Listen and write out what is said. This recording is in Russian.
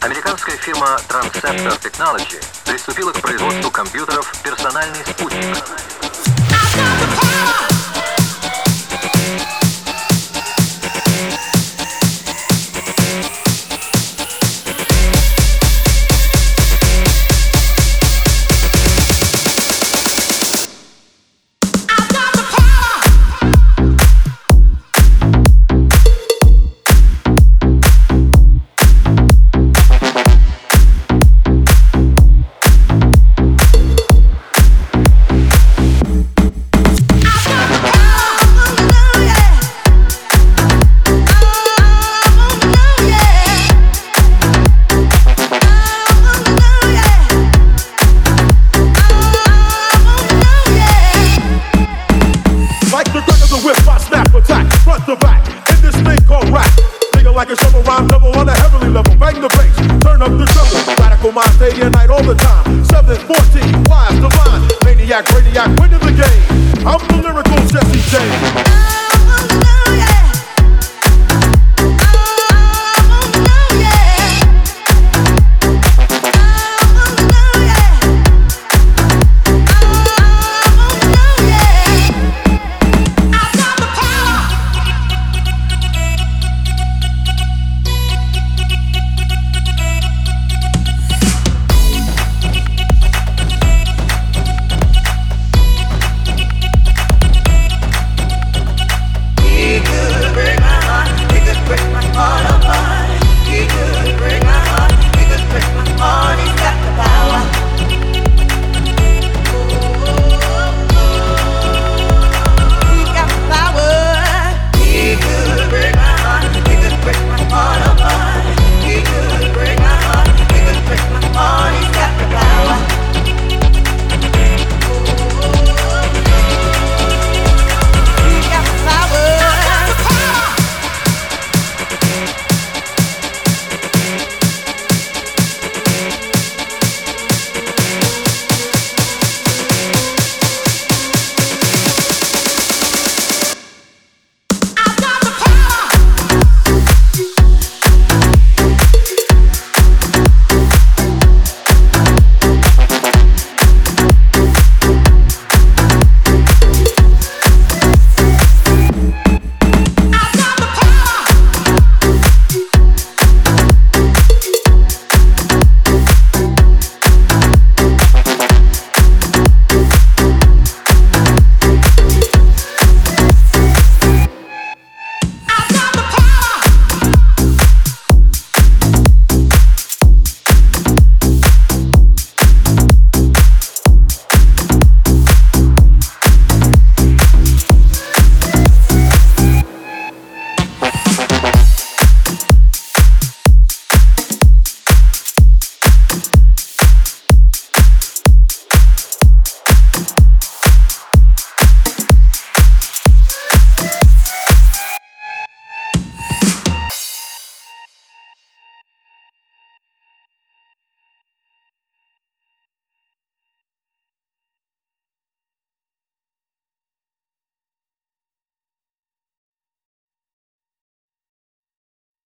Американская фирма Transceptor Technology приступила к производству компьютеров «Персональный спутник». The bass, turn up the treble. Radical mind, day and night all the time. 7, 14, wise, divine. Maniac, radiac, winning the game. I'm the lyrical.